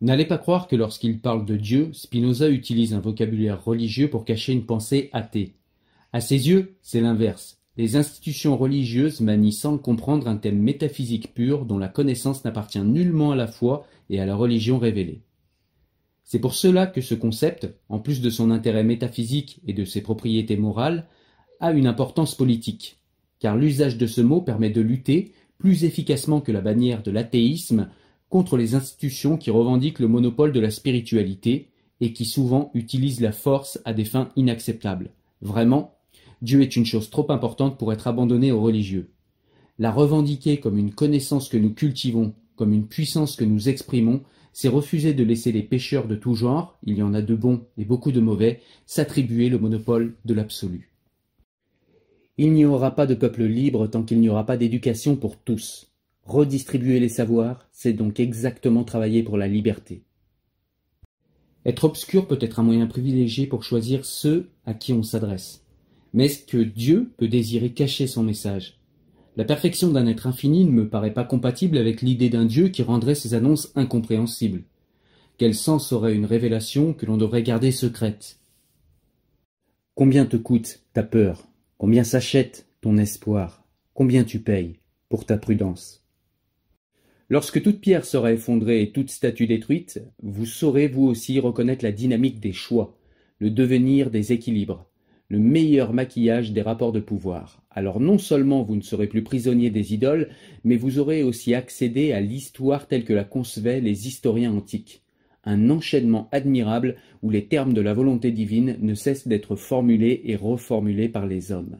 N'allez pas croire que lorsqu'il parle de Dieu, Spinoza utilise un vocabulaire religieux pour cacher une pensée athée. À ses yeux, c'est l'inverse. Les institutions religieuses manient sans comprendre un thème métaphysique pur dont la connaissance n'appartient nullement à la foi et à la religion révélée. C'est pour cela que ce concept, en plus de son intérêt métaphysique et de ses propriétés morales, a une importance politique, car l'usage de ce mot permet de lutter, plus efficacement que la bannière de l'athéisme, contre les institutions qui revendiquent le monopole de la spiritualité et qui souvent utilisent la force à des fins inacceptables. Vraiment, Dieu est une chose trop importante pour être abandonnée aux religieux. La revendiquer comme une connaissance que nous cultivons, comme une puissance que nous exprimons, c'est refuser de laisser les pécheurs de tout genre, il y en a de bons et beaucoup de mauvais, s'attribuer le monopole de l'absolu. Il n'y aura pas de peuple libre tant qu'il n'y aura pas d'éducation pour tous. Redistribuer les savoirs, c'est donc exactement travailler pour la liberté. Être obscur peut être un moyen privilégié pour choisir ceux à qui on s'adresse. Mais est-ce que Dieu peut désirer cacher son message? La perfection d'un être infini ne me paraît pas compatible avec l'idée d'un Dieu qui rendrait ses annonces incompréhensibles. Quel sens aurait une révélation que l'on devrait garder secrète? Combien te coûte ta peur? Combien s'achète ton espoir? Combien tu payes pour ta prudence? Lorsque toute pierre sera effondrée et toute statue détruite, vous saurez vous aussi reconnaître la dynamique des choix, le devenir des équilibres, le meilleur maquillage des rapports de pouvoir. Alors non seulement vous ne serez plus prisonnier des idoles, mais vous aurez aussi accédé à l'histoire telle que la concevaient les historiens antiques. Un enchaînement admirable où les termes de la volonté divine ne cessent d'être formulés et reformulés par les hommes.